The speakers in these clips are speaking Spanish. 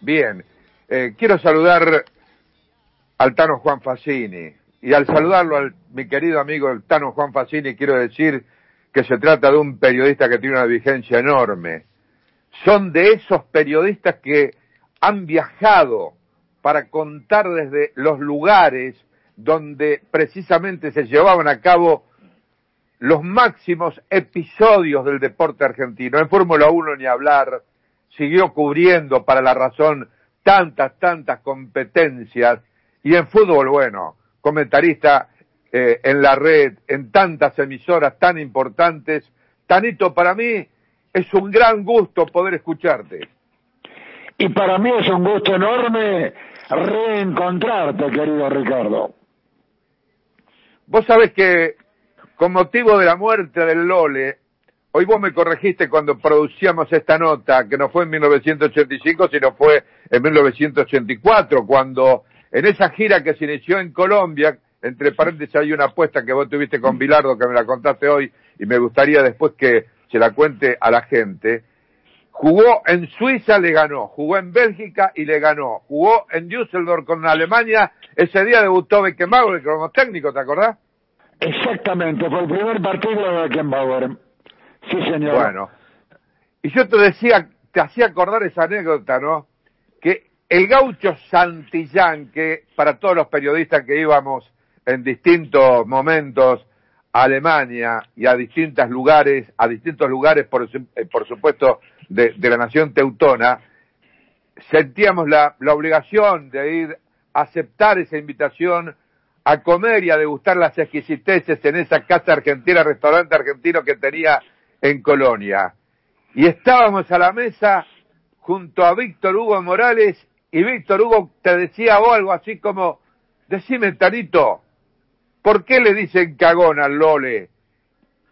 Bien. Eh, quiero saludar al Tano Juan Facini. Y al saludarlo al mi querido amigo el Tano Juan Facini, quiero decir que se trata de un periodista que tiene una vigencia enorme. Son de esos periodistas que han viajado para contar desde los lugares donde precisamente se llevaban a cabo los máximos episodios del deporte argentino. En Fórmula 1 ni hablar, siguió cubriendo para la razón tantas, tantas competencias y en fútbol, bueno, comentarista eh, en la red, en tantas emisoras tan importantes. Tanito, para mí es un gran gusto poder escucharte. Y para mí es un gusto enorme reencontrarte, querido Ricardo. Vos sabés que con motivo de la muerte del Lole, hoy vos me corregiste cuando producíamos esta nota, que no fue en 1985, sino fue en 1984, cuando en esa gira que se inició en Colombia, entre paréntesis hay una apuesta que vos tuviste con Bilardo, que me la contaste hoy, y me gustaría después que se la cuente a la gente. Jugó en Suiza, le ganó. Jugó en Bélgica y le ganó. Jugó en Düsseldorf con Alemania. Ese día debutó Beckenbauer como técnico, ¿te acordás? Exactamente, fue el primer partido de Beckenbauer. Sí, señor. Bueno. Y yo te decía, te hacía acordar esa anécdota, ¿no? Que el gaucho Santillán, que para todos los periodistas que íbamos en distintos momentos a Alemania y a distintos lugares, a distintos lugares, por, eh, por supuesto, de, la nación teutona, sentíamos la, la obligación de ir a aceptar esa invitación a comer y a degustar las exquisiteces en esa casa argentina, restaurante argentino que tenía en Colonia. Y estábamos a la mesa junto a Víctor Hugo Morales y Víctor Hugo te decía o algo así como, decime Tanito, ¿por qué le dicen cagón al Lole?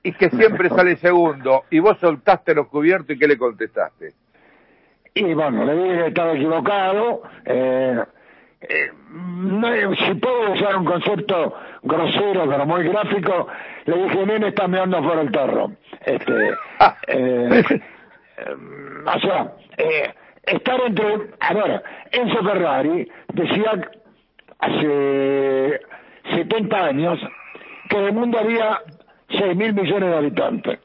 Y que siempre sale segundo, y vos soltaste los cubiertos y qué le contestaste. Y bueno, le dije que estaba equivocado, eh, eh, no, si puedo usar un concepto grosero pero muy gráfico, le dije, nene, está meando por el tarro. Este, ah. eh, o sea, eh, estar entre, a ver, Enzo Ferrari decía hace 70 años que en el mundo había 6 mil millones de habitantes.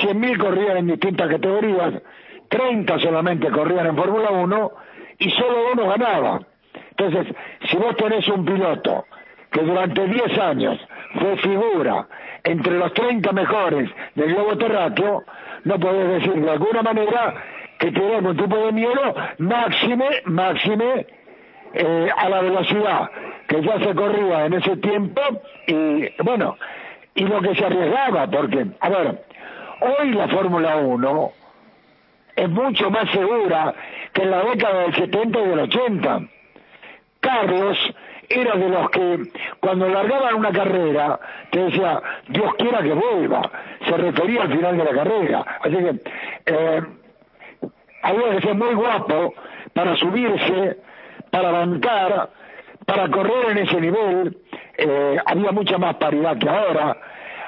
100 mil corrían en distintas categorías, 30 solamente corrían en Fórmula 1 y solo uno ganaba. Entonces, si vos tenés un piloto que durante 10 años fue figura entre los 30 mejores del globo terráqueo, no podés decir de alguna manera que tiene algún tipo de miedo, máxime, máxime eh, a la velocidad que ya se corría en ese tiempo y bueno, y lo que se arriesgaba, porque, a ver, hoy la Fórmula 1 es mucho más segura que en la década del 70 y del 80 Carlos era de los que cuando largaban una carrera te decía, Dios quiera que vuelva, se refería al final de la carrera. Así que eh, había que ser muy guapo para subirse, para bancar, para correr en ese nivel. Eh, había mucha más paridad que ahora.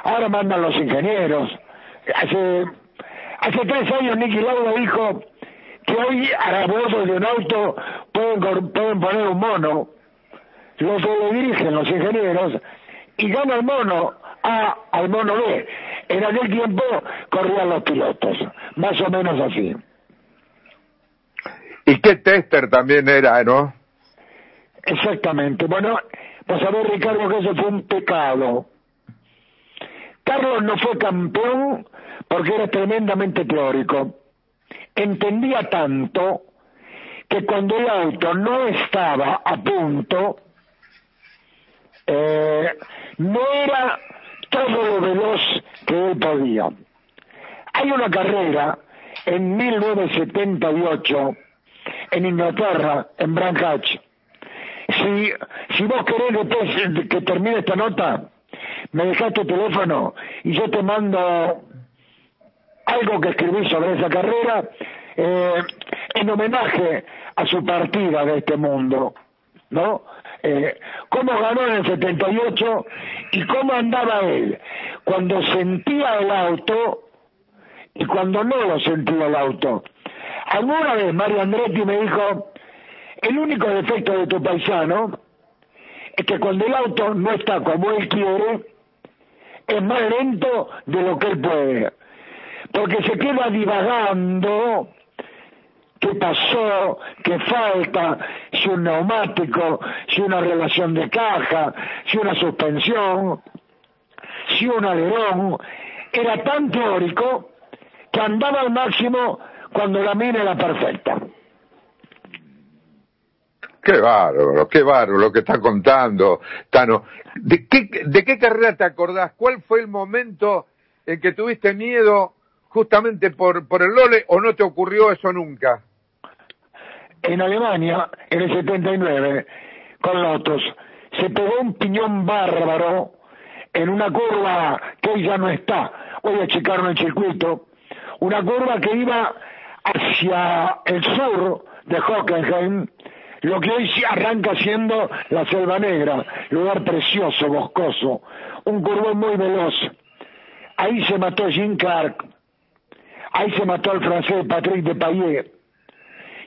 Ahora mandan los ingenieros. Hace, hace tres años Nicky Lauda dijo que hoy a bordo de un auto pueden, pueden poner un mono, lo que lo dirigen los ingenieros, y gana el mono A al mono B. En aquel tiempo corrían los pilotos, más o menos así. ¿Y qué tester también era, no? Exactamente. Bueno, pues a ver, Ricardo, que eso fue un pecado. Carlos no fue campeón porque era tremendamente teórico entendía tanto que cuando el auto no estaba a punto, eh, no era todo lo veloz que él podía. Hay una carrera en 1978 en Inglaterra, en Branch. Si, si vos querés que termine esta nota, me dejas tu teléfono y yo te mando algo que escribí sobre esa carrera eh, en homenaje a su partida de este mundo, ¿no? Eh, cómo ganó en el 78 y cómo andaba él cuando sentía el auto y cuando no lo sentía el auto. alguna vez Mario Andretti me dijo, el único defecto de tu paisano es que cuando el auto no está como él quiere, es más lento de lo que él puede. Porque se queda divagando qué pasó, qué falta, si un neumático, si una relación de caja, si una suspensión, si un alerón. Era tan teórico que andaba al máximo cuando la mina era perfecta. Qué bárbaro, qué bárbaro lo que está contando, Tano. ¿De qué, ¿De qué carrera te acordás? ¿Cuál fue el momento en que tuviste miedo justamente por, por el Lole o no te ocurrió eso nunca? En Alemania, en el 79, con Lotos, se pegó un piñón bárbaro en una curva que hoy ya no está. Hoy achicaron el circuito. Una curva que iba hacia el sur de Hockenheim, lo que hoy arranca siendo la Selva Negra, lugar precioso, boscoso, un curvón muy veloz. Ahí se mató Jean Clark, ahí se mató el francés Patrick de Payet.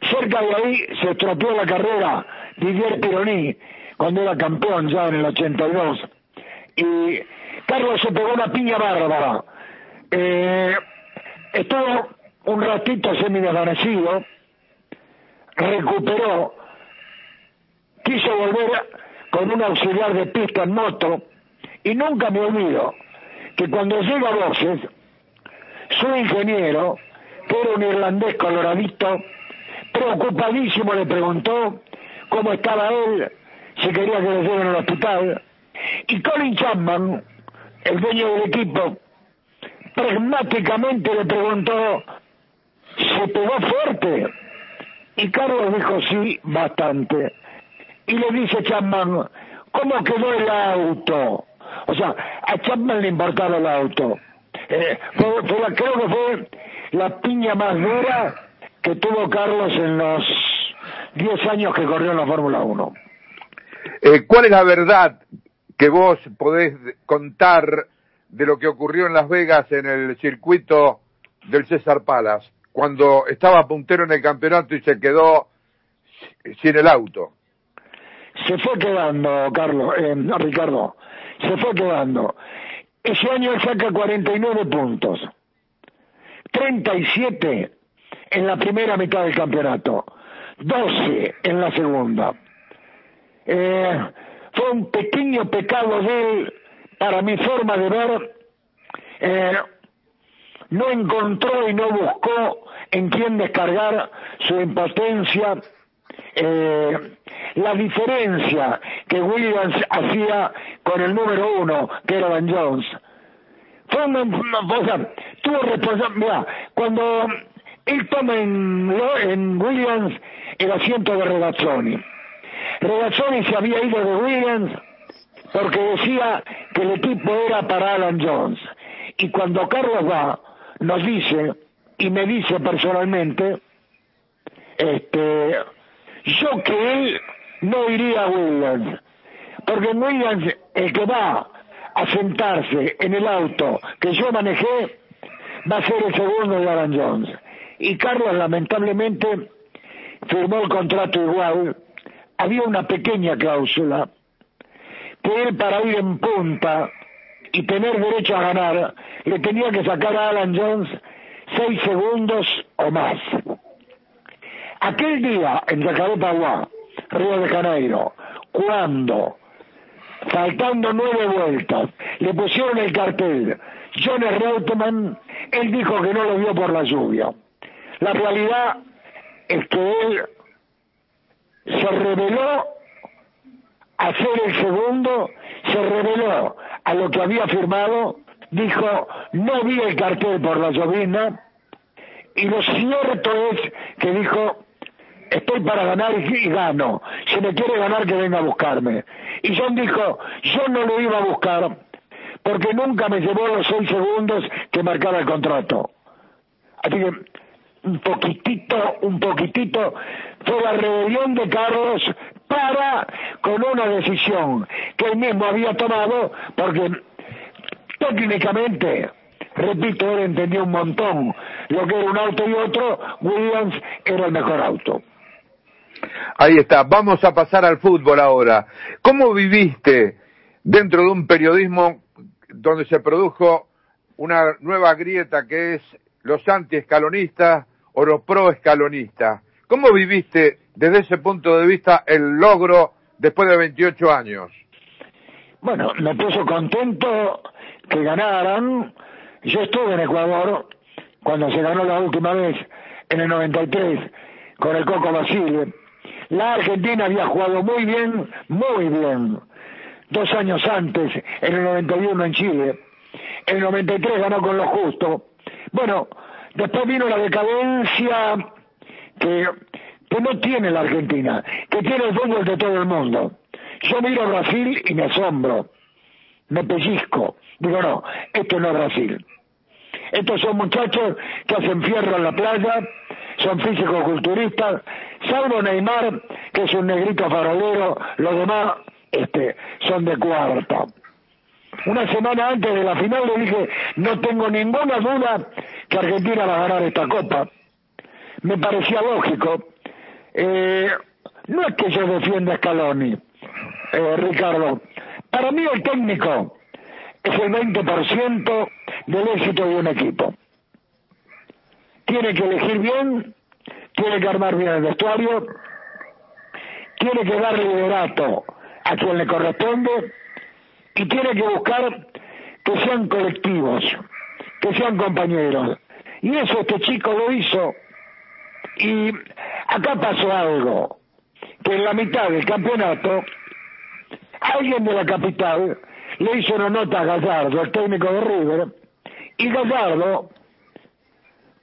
Cerca de ahí se estropeó la carrera Didier Pironi, cuando era campeón ya en el 82. Y Carlos se pegó una piña bárbara. Eh, estuvo un ratito semi desvanecido, recuperó quiso volver con un auxiliar de pista en moto y nunca me olvido que cuando llega a su ingeniero, que era un irlandés coloradito, preocupadísimo le preguntó cómo estaba él, si quería que lo lleven al hospital, y Colin Chapman, el dueño del equipo, pragmáticamente le preguntó, ¿se pegó fuerte? Y Carlos dijo, sí, bastante y le dice Chapman, ¿cómo quedó el auto? O sea, a Chapman le importaba el auto. Eh, creo que fue la piña más dura que tuvo Carlos en los 10 años que corrió en la Fórmula 1. Eh, ¿Cuál es la verdad que vos podés contar de lo que ocurrió en Las Vegas en el circuito del César Palas, cuando estaba puntero en el campeonato y se quedó sin el auto? se fue quedando, Carlos, eh, no, Ricardo, se fue quedando. Ese año él saca 49 puntos, 37 en la primera mitad del campeonato, 12 en la segunda. Eh, fue un pequeño pecado de él, para mi forma de ver, eh, no encontró y no buscó en quién descargar su impotencia, eh, la diferencia que Williams hacía con el número uno, que era Van Jones. Fue una, cosa, tuvo responsabilidad. Cuando él toma en, Williams el asiento de Regazzoni, Regazzoni se había ido de Williams porque decía que el equipo era para Alan Jones. Y cuando Carlos va, nos dice, y me dice personalmente, este, yo que él no iría a Williams, porque Williams, el que va a sentarse en el auto que yo manejé, va a ser el segundo de Alan Jones. Y Carlos, lamentablemente, firmó el contrato igual. Había una pequeña cláusula que él para ir en punta y tener derecho a ganar, le tenía que sacar a Alan Jones seis segundos o más. Aquel día en Yacaré-Paguá, Río de Janeiro, cuando, faltando nueve vueltas, le pusieron el cartel Johnny Reutemann, él dijo que no lo vio por la lluvia. La realidad es que él se reveló a ser el segundo, se reveló a lo que había firmado, dijo, no vi el cartel por la llovizna, y lo cierto es que dijo, estoy para ganar y, gano. Si me quiere ganar, que venga a buscarme. Y John dijo, yo no lo iba a buscar porque nunca me llevó los seis segundos que marcaba el contrato. Así que un poquitito, un poquitito, fue la rebelión de Carlos para con una decisión que él mismo había tomado porque técnicamente, repito, él entendió un montón lo que era un auto y otro, Williams era el mejor auto. Ahí está, vamos a pasar al fútbol ahora. ¿Cómo viviste dentro de un periodismo donde se produjo una nueva grieta que es los anti-escalonistas o los pro-escalonistas? ¿Cómo viviste desde ese punto de vista el logro después de 28 años? Bueno, me puso contento que ganaran. Yo estuve en Ecuador cuando se ganó la última vez en el 93 con el Coco Basile la Argentina había jugado muy bien, muy bien. Dos años antes, en el 91 en Chile. En el 93 ganó con lo justo. Bueno, después vino la decadencia que, no tiene la Argentina, que tiene el fútbol de todo el mundo. Yo miro a Brasil y me asombro, me pellizco. Digo, no, esto no es Brasil. Estos son muchachos que hacen fierro en la playa, son físicos culturistas, salvo Neymar, que es un negrito farolero, los demás este, son de cuarta. Una semana antes de la final le dije, no tengo ninguna duda que Argentina va a ganar esta copa. Me parecía lógico. Eh, no es que yo defienda a Scaloni, eh, Ricardo. Para mí el técnico es el 20% del éxito de un equipo. Tiene que elegir bien, tiene que armar bien el vestuario, tiene que dar liderato a quien le corresponde y tiene que buscar que sean colectivos, que sean compañeros. Y eso este chico lo hizo. Y acá pasó algo, que en la mitad del campeonato, alguien de la capital le hizo una nota a Gallardo, el técnico de River, y Gallardo,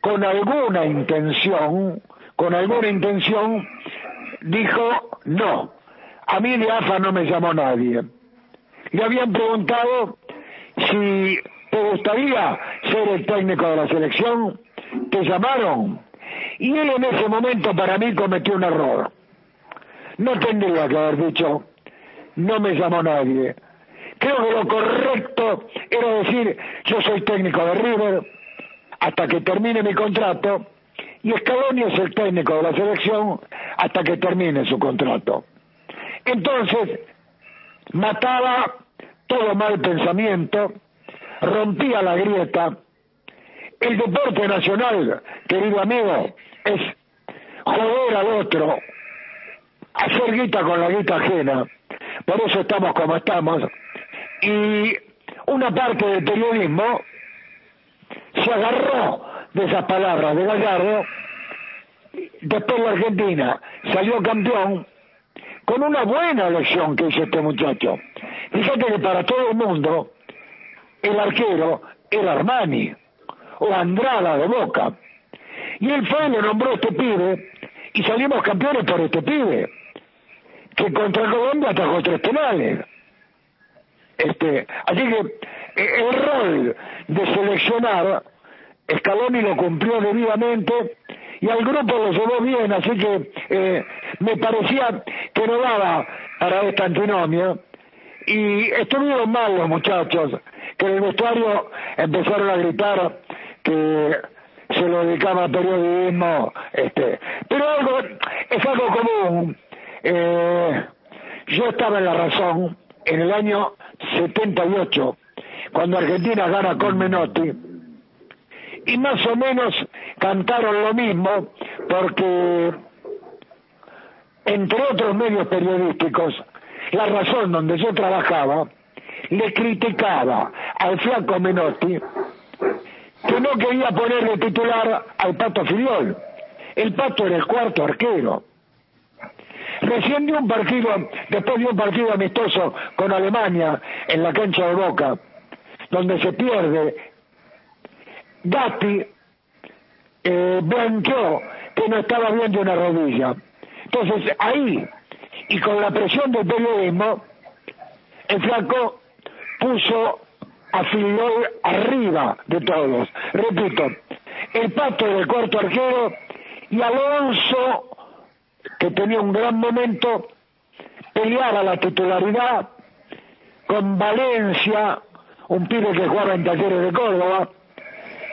con alguna intención, con alguna intención, dijo, no, a mí de AFA no me llamó nadie. Le habían preguntado si te gustaría ser el técnico de la selección, te llamaron. Y él en ese momento para mí cometió un error. No tendría que haber dicho, no me llamó nadie. Creo que lo correcto era decir, yo soy técnico de River hasta que termine mi contrato y Scaloni es el técnico de la selección hasta que termine su contrato. Entonces, mataba todo mal pensamiento, rompía la grieta. El deporte nacional, querido amigo, es joder al otro, hacer guita con la guita ajena. Por eso estamos como estamos y una parte del periodismo se agarró de esas palabras de Gallardo, después la Argentina salió campeón con una buena elección que hizo este muchacho. Fíjate que para todo el mundo el arquero era Armani o Andrada de Boca. Y él fue, le nombró este pibe y salimos campeones por este pibe, que contra Colombia atajó tres penales. Este, así que eh, el rol de seleccionar, Scaloni lo cumplió debidamente y al grupo lo llevó bien, así que eh, me parecía que no daba para esta antinomia. Y estuvieron mal los muchachos, que en el vestuario empezaron a gritar que se lo dedicaba al periodismo, este, pero algo, es algo común. Eh, yo estaba en la razón en el año 78, cuando Argentina gana con Menotti, y más o menos cantaron lo mismo porque, entre otros medios periodísticos, La Razón, donde yo trabajaba, le criticaba al flaco Menotti que no quería ponerle titular al Pato Filiol. El Pato era el cuarto arquero. Recién dio un partido, después dio un partido amistoso con Alemania en la cancha de Boca, donde se pierde. Gatti eh, blanqueó que no estaba bien de una rodilla. Entonces ahí, y con la presión del periodismo, el flaco puso a Filiol arriba de todos. Repito, el pato del cuarto arquero y Alonso que tenía un gran momento, peleaba la titularidad con Valencia, un pibe que jugaba en Talleres de Córdoba,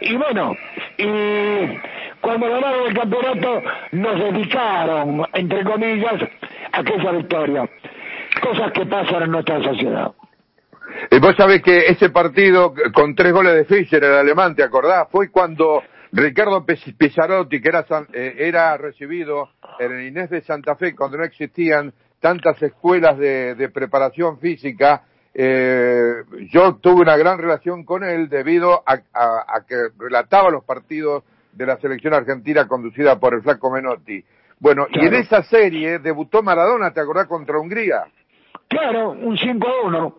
y bueno, y cuando ganaron el campeonato nos dedicaron, entre comillas, a aquella victoria. Cosas que pasan en nuestra sociedad. Y vos sabés que ese partido con tres goles de Fischer, el alemán, ¿te acordás? Fue cuando Ricardo Pizzarotti, que era, eh, era recibido en el Inés de Santa Fe, cuando no existían tantas escuelas de, preparación física, eh, yo tuve una gran relación con él debido a, que relataba los partidos de la selección argentina conducida por el flaco Menotti. Bueno, y en esa serie debutó Maradona, ¿te acordás? Contra Hungría. Claro, un 5 a 1.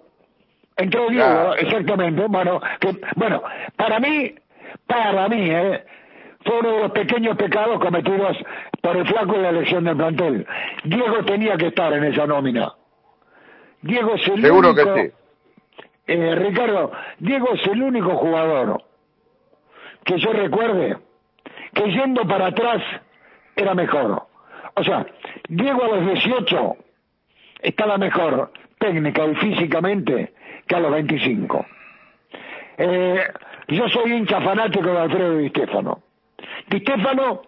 Entró Diego, exactamente. Bueno, que, bueno, para mí, para mí, ¿eh? fue uno de los pequeños pecados cometidos por el flaco en la elección del plantel. Diego tenía que estar en esa nómina. Diego es el Seguro único, que sí. Eh, Ricardo, Diego es el único jugador que yo recuerde que yendo para atrás era mejor. O sea, Diego a los 18 estaba mejor técnica y físicamente que a los 25. Eh, yo soy hincha fanático de Alfredo Di Stefano. Di Stefano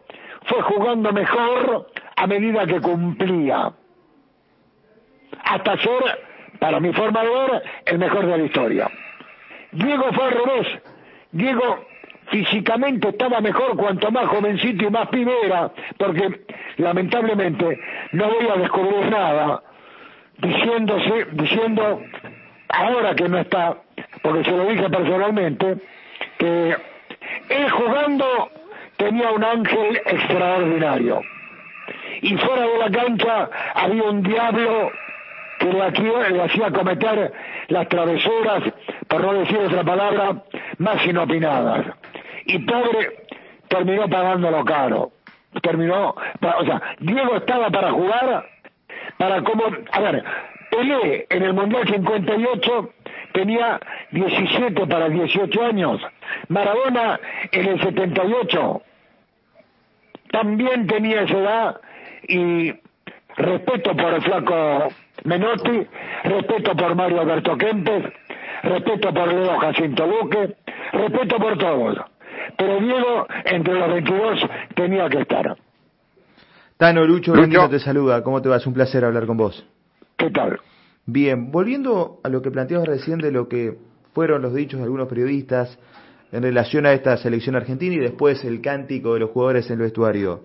fue jugando mejor a medida que cumplía, hasta ser, para mi forma de ver, el mejor de la historia. Diego fue al revés. Diego físicamente estaba mejor cuanto más jovencito y más pibera, porque lamentablemente no voy a descubrir nada diciéndose, diciendo ahora que no está, porque se lo dije personalmente, que él jugando tenía un ángel extraordinario. Y fuera de la cancha había un diablo que le, le hacía cometer las travesuras, por no decir otra palabra, más inopinadas. Y pobre terminó pagándolo caro. Terminó, o sea, Diego estaba para jugar, para como, a ver, Pelé en el Mundial 58 tenía 17 para 18 años. Maradona en el 78 también tenía esa edad y respeto por el flaco Menotti, respeto por Mario Alberto Kempes, respeto por Leo Jacinto Luque, respeto por todos. Pero Diego, entre los 22, tenía que estar. Tano Lucho, Lucho. te saluda. ¿Cómo te va? Es un placer hablar con vos. ¿Qué tal? Bien, volviendo a lo que planteabas recién de lo que fueron los dichos de algunos periodistas en relación a esta selección argentina y después el cántico de los jugadores en el vestuario.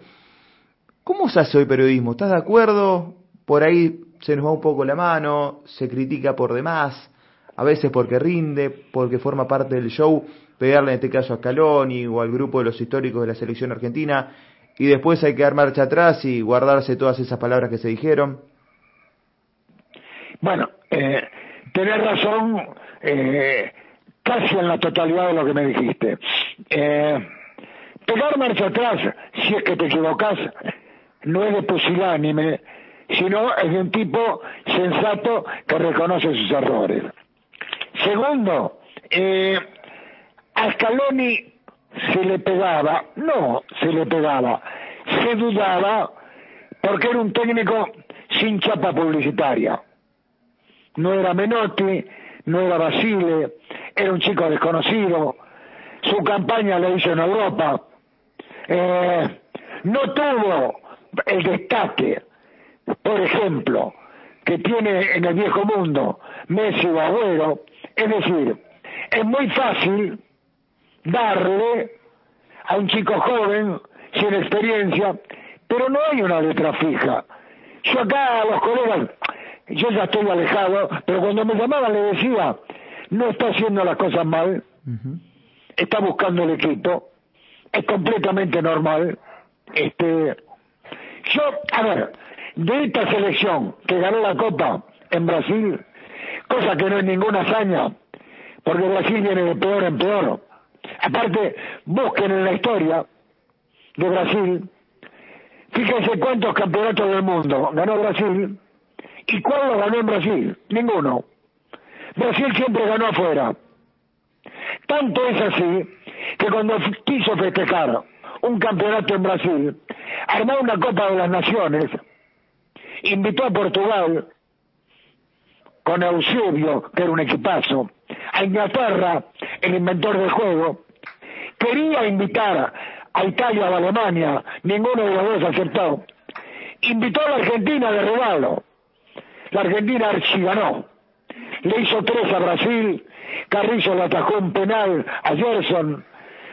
¿Cómo se hace hoy periodismo? ¿Estás de acuerdo? Por ahí se nos va un poco la mano, se critica por demás, a veces porque rinde, porque forma parte del show, pegarle en este caso a Scaloni o al grupo de los históricos de la selección argentina, y después hay que dar marcha atrás y guardarse todas esas palabras que se dijeron. Bueno, eh, tenés razón eh, casi en la totalidad de lo que me dijiste. Eh, pegar marcha atrás, si es que te equivocas, no es de pusilánime, sino es de un tipo sensato que reconoce sus errores. Segundo, eh, a Scaloni se le pegaba, no se le pegaba, se dudaba porque era un técnico sin chapa publicitaria no era Menotti, no era Basile, era un chico desconocido, su campaña la hizo en Europa, eh, no tuvo el destaque, por ejemplo, que tiene en el viejo mundo Messi o Agüero, es decir, es muy fácil darle a un chico joven, sin experiencia, pero no hay una letra fija. Yo acá a los colegas yo ya estoy alejado, pero cuando me llamaban le decía, no está haciendo las cosas mal, está buscando el equipo, es completamente normal. Este, yo, a ver, de esta selección que ganó la Copa en Brasil, cosa que no es ninguna hazaña, porque Brasil viene de peor en peor. Aparte, busquen en la historia de Brasil, fíjense cuántos campeonatos del mundo ganó Brasil, ¿Y cuál lo ganó en Brasil? Ninguno. Brasil siempre ganó afuera. Tanto es así que cuando quiso festejar un campeonato en Brasil, armó una Copa de las Naciones, invitó a Portugal con Eusebio, que era un equipazo, a Inglaterra, el inventor del juego, quería invitar a Italia o a Alemania, ninguno de los dos aceptó. Invitó a la Argentina de regalo. La Argentina ganó. Le hizo tres a Brasil, Carrizo le atajó un penal a Gerson.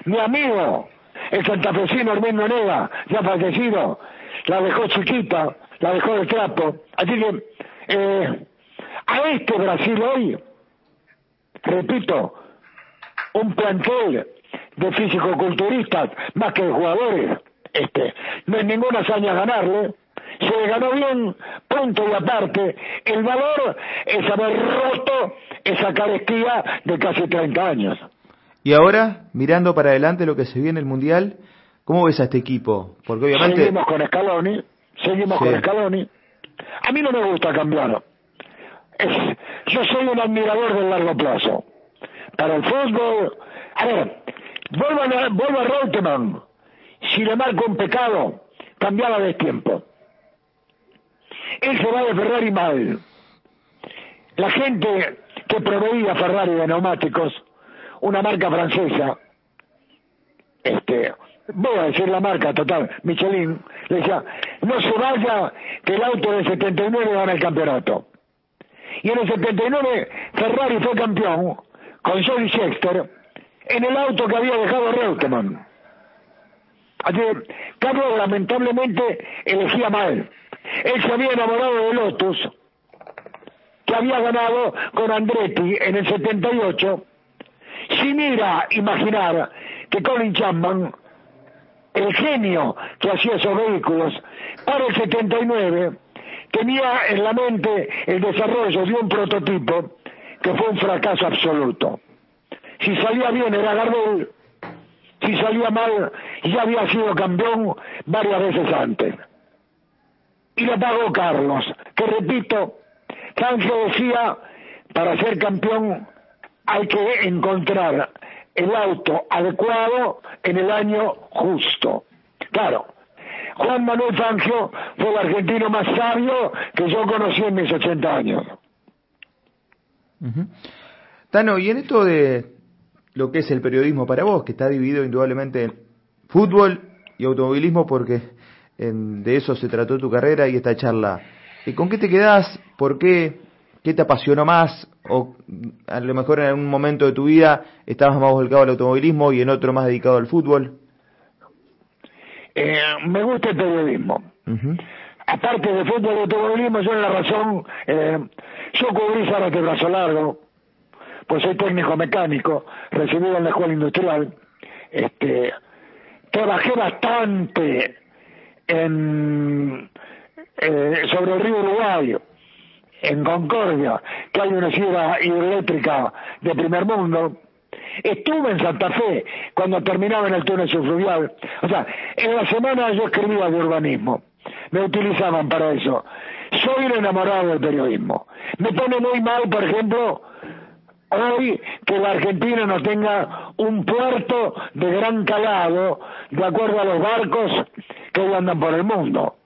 Mi amigo, el santafesino Armando Nega, ya fallecido, la dejó chiquita, la dejó de trapo. Así que eh, a este Brasil hoy, repito, un plantel de físico-culturistas más que de jugadores, este, no hay ninguna hazaña ganarle, se ganó bien, punto y aparte, el valor es haber roto esa carestía de casi 30 años. Y ahora, mirando para adelante lo que se viene el Mundial, ¿cómo ves a este equipo? Porque obviamente... Seguimos con Scaloni, seguimos con Scaloni. A mí no me gusta cambiar. yo soy un admirador del largo plazo. Para el fútbol... A ver, vuelvo a, vuelvo a Reutemann. Si le marco un pecado, cambiaba de tiempo. Él se va de Ferrari mal. La gente que proveía Ferrari de neumáticos una marca francesa, este, voy a decir la marca total, Michelin, le decía, no se vaya que el auto del 79 gana el campeonato. Y en el 79 Ferrari fue campeón con Johnny Sexter en el auto que había dejado Reutemann. Así que Carlos lamentablemente elegía mal. Él se había enamorado de Lotus, que había ganado con Andretti en el 78 sin ir a imaginar que Colin Chapman, el genio que hacía esos vehículos, para el 79 tenía en la mente el desarrollo de un prototipo que fue un fracaso absoluto. Si salía bien era Gardel, si salía mal ya había sido campeón varias veces antes. Y lo pagó Carlos, que repito, Ángel decía, para ser campeón hay que encontrar el auto adecuado en el año justo. Claro, Juan Manuel Fangio fue el argentino más sabio que yo conocí en mis 80 años. Tano, y en esto de lo que es el periodismo para vos, que está dividido indudablemente en fútbol y automovilismo, porque de eso se trató tu carrera y esta charla. ¿Y ¿Con qué te quedás? ¿Por qué? ¿Qué te apasionó más? ¿O a lo mejor en algún momento de tu vida estabas más volcado al automovilismo y en otro más dedicado al fútbol? Eh, me gusta el periodismo. Aparte de fútbol y automovilismo, yo en la razón, eh, yo cubrí de brazo largo, pues soy técnico mecánico, recibido en la escuela industrial. Este, trabajé bastante en, eh, sobre el río Uruguayo en Concordia, que hay una ciudad hidroeléctrica de primer mundo. Estuve en Santa Fe cuando terminaba en el túnel subfluvial. O sea, en la semana yo escribía de urbanismo. Me utilizaban para eso. Soy un enamorado del periodismo. Me pone muy mal, por ejemplo, hoy que la Argentina no tenga un puerto de gran calado de acuerdo a los barcos que hoy andan por el mundo.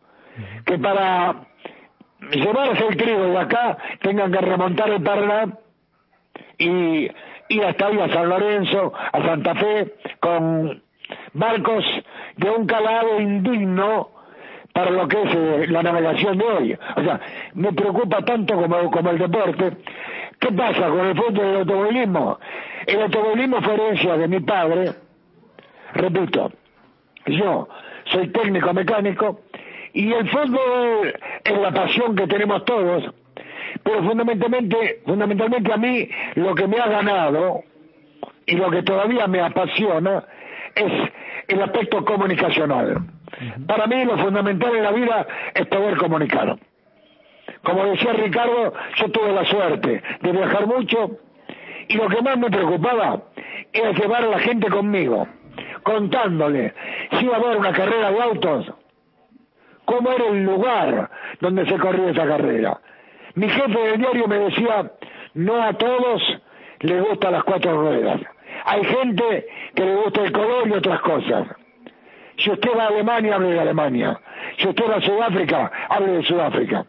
Que para llevarse el trigo de acá, tengan que remontar el Paraná y ir hasta ahí a San Lorenzo, a Santa Fe, con barcos de un calado indigno para lo que es eh, la navegación de hoy. O sea, me preocupa tanto como, como el deporte. ¿Qué pasa con el fútbol del automovilismo? El automovilismo fue herencia de mi padre, repito, yo soy técnico mecánico, y el fútbol es la pasión que tenemos todos, pero fundamentalmente, fundamentalmente a mí lo que me ha ganado y lo que todavía me apasiona es el aspecto comunicacional. Para mí lo fundamental en la vida es poder comunicar. Como decía Ricardo, yo tuve la suerte de viajar mucho y lo que más me preocupaba era llevar a la gente conmigo, contándole si iba a haber una carrera de autos, cómo era el lugar donde se corría esa carrera. Mi jefe del diario me decía, no a todos les gustan las cuatro ruedas. Hay gente que le gusta el color y otras cosas. Si usted va a Alemania, hable de Alemania. Si usted va a Sudáfrica, hable de Sudáfrica.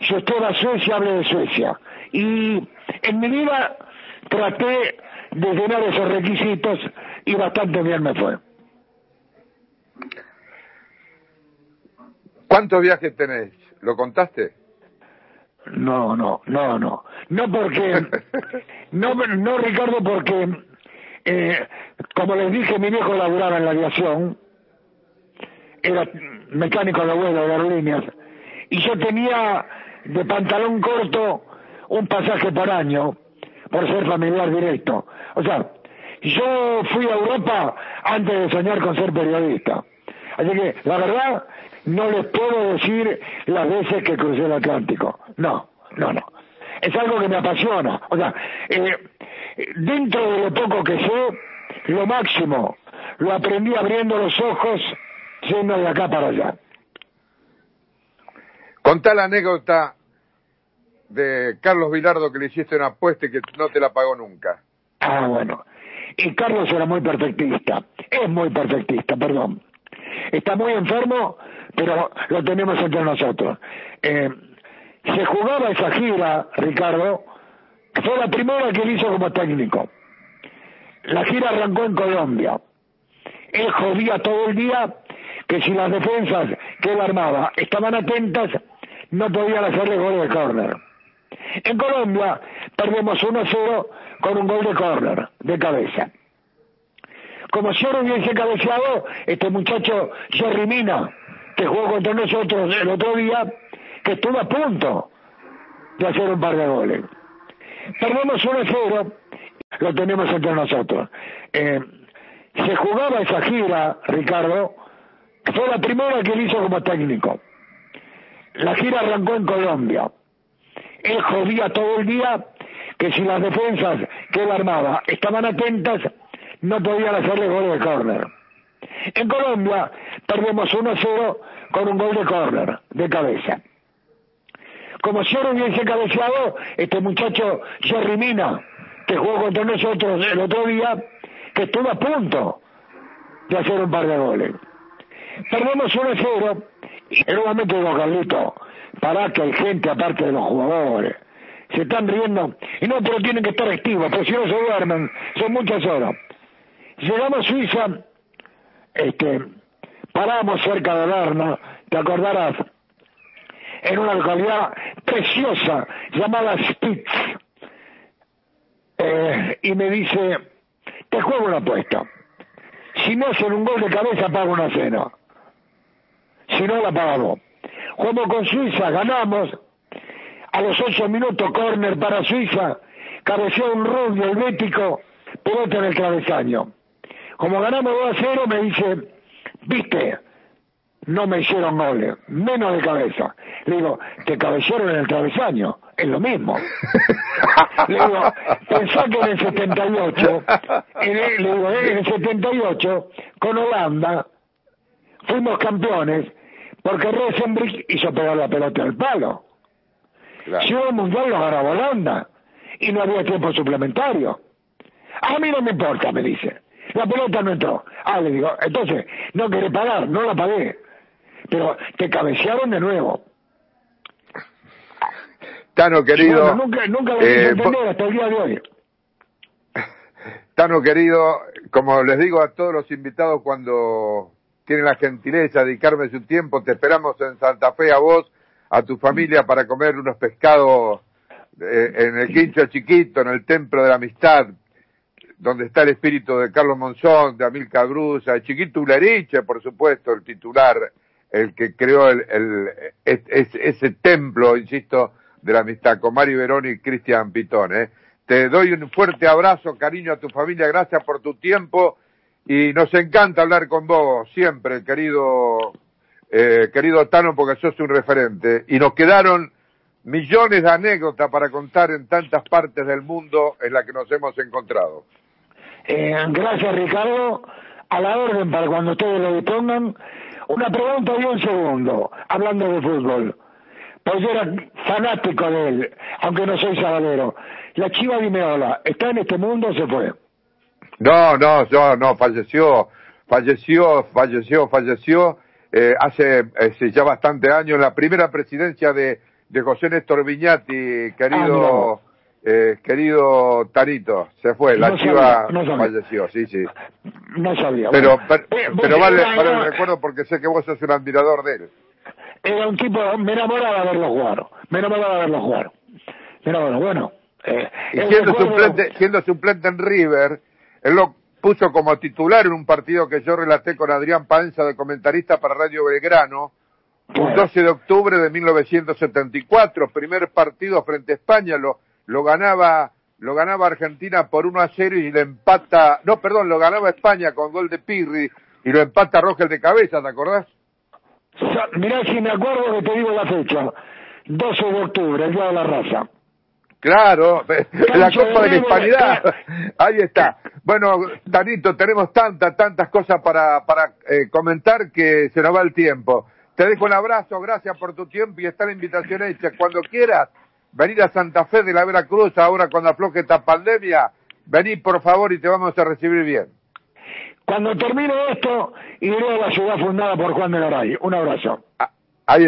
Si usted va a Suecia, hable de Suecia. Y en mi vida traté de llenar esos requisitos y bastante bien me fue. ¿Cuántos viajes tenés? ¿Lo contaste? No, no, no, no. No porque, no, no Ricardo, porque, eh, como les dije, mi viejo laburaba en la aviación, era mecánico de vuelo de aerolíneas, y yo tenía de pantalón corto un pasaje por año, por ser familiar directo. O sea, yo fui a Europa antes de soñar con ser periodista. Así que, la verdad, no les puedo decir las veces que crucé el Atlántico. No, no, no. Es algo que me apasiona. O sea, eh, dentro de lo poco que sé, lo máximo lo aprendí abriendo los ojos yendo de acá para allá. Contá la anécdota de Carlos Vilardo que le hiciste una apuesta y que no te la pagó nunca. Ah, bueno. Y Carlos era muy perfectista. Es muy perfectista, perdón. Está muy enfermo, pero lo tenemos entre nosotros. Eh, se jugaba esa gira, Ricardo, fue la primera que él hizo como técnico. La gira arrancó en Colombia. Él jodía todo el día que si las defensas que él armaba estaban atentas, no podían hacerle gol de córner. En Colombia perdemos 1-0 con un gol de córner, de cabeza. Como si ahora hubiese cabeceado este muchacho Jerry Mina, que jugó contra nosotros el otro día, que estuvo a punto de hacer un par de goles. Perdemos 1-0, lo tenemos entre nosotros. Eh, se jugaba esa gira, Ricardo, fue la primera que él hizo como técnico. La gira arrancó en Colombia. Él jodía todo el día que si las defensas que él armaba estaban atentas, no podían hacerle gol de córner. En Colombia perdemos 1-0 con un gol de córner, de cabeza. Como si ahora hubiese cabeceado este muchacho Jerry Mina, que jugó contra nosotros el otro día, que estuvo a punto de hacer un par de goles. Perdemos 1-0 y nuevamente digo, Carlito, para que hay gente aparte de los jugadores. Se están riendo. Y no, pero tienen que estar activos, porque si no se duermen, son muchas horas. Llegamos a Suiza, este, paramos cerca de Berna, te acordarás, en una localidad preciosa llamada Spitz. Eh, y me dice, te juego una apuesta. Si no hacen un gol de cabeza, pago una cena. Si no, la pagamos. Jugamos con Suiza, ganamos. A los ocho minutos, córner para Suiza. Cabeceó un rubio helvético, pelota en el travesaño. Como ganamos 2 a 0, me dice, viste, no me hicieron goles, menos de cabeza. Le digo, te cabecearon en el travesaño, es lo mismo. le digo, pensá que en el 78, en el, le digo, en el 78, con Holanda, fuimos campeones porque Rosenbrich hizo pegar la pelota al palo. Si hubo el mundial lo ganaba Holanda y no había tiempo suplementario. A mí no me importa, me dice. La pelota no entró. Ah, le digo, entonces, no querés pagar, no la pagué. Pero te cabecearon de nuevo. Tano querido. nunca, nunca lo eh, entender hasta el día de hoy. Tano querido, como les digo a todos los invitados cuando tienen la gentileza de dedicarme su tiempo, te esperamos en Santa Fe a vos, a tu familia para comer unos pescados eh, en el quincho chiquito, en el templo de la amistad, donde está el espíritu de Carlos Monzón, de Amilcar Brusa, de Chiquito Ulariche, por supuesto, el titular, el que creó el, ese templo, insisto, de la amistad con Mario Verón y Cristian Pitón. ¿eh? Te doy un fuerte abrazo, cariño a tu familia, gracias por tu tiempo y nos encanta hablar con vos siempre, querido, eh, querido Tano, porque sos un referente. Y nos quedaron millones de anécdotas para contar en tantas partes del mundo en las que nos hemos encontrado. Eh, gracias, Ricardo. A la orden para cuando ustedes lo dispongan. Una pregunta y un segundo, hablando de fútbol. Pues yo era fanático de él, aunque no soy sabadero. La Chiva Dimeola, ¿está en este mundo o se fue? No, no, no, no, falleció, falleció, falleció, falleció eh, hace, hace ya bastante años, la primera presidencia de, de José Néstor Viñati, querido, ah, eh, querido Tarito, se fue, la No chiva sabía, no falleció, sí, sí. No sabía. Pero, Bueno, pero, eh, pero vale, vale el recuerdo porque sé que vos sos un admirador de él. Era un tipo, me enamoraba de verlo jugar. Me enamoraba de verlo jugar. Pero bueno, bueno. Eh, Y el siendo suplente, siendo suplente en River, lo puso como titular en un partido que yo relaté con Adrián Paenza de comentarista para Radio Belgrano, un Bueno. 12 de octubre de 1974, primer partido frente a España, lo, lo ganaba lo ganaba Argentina por 1 a 0 y le empata, no, perdón, lo ganaba España con gol de Pirri y lo empata Rogel de cabeza, ¿te acordás? Mirá si me acuerdo que te digo la fecha. 12 de octubre, el día de la raza. Claro, la Copa de la Hispanidad. Ahí está. Bueno, Danito, tenemos tantas, tantas cosas para, para eh, comentar que se nos va el tiempo. Te dejo un abrazo, gracias por tu tiempo y está la invitación hecha. Cuando quieras venir a Santa Fe de la Veracruz, ahora cuando afloje esta pandemia, vení por favor y te vamos a recibir bien. Cuando termine esto, iré a la ciudad fundada por Juan de Garay. Un abrazo. A-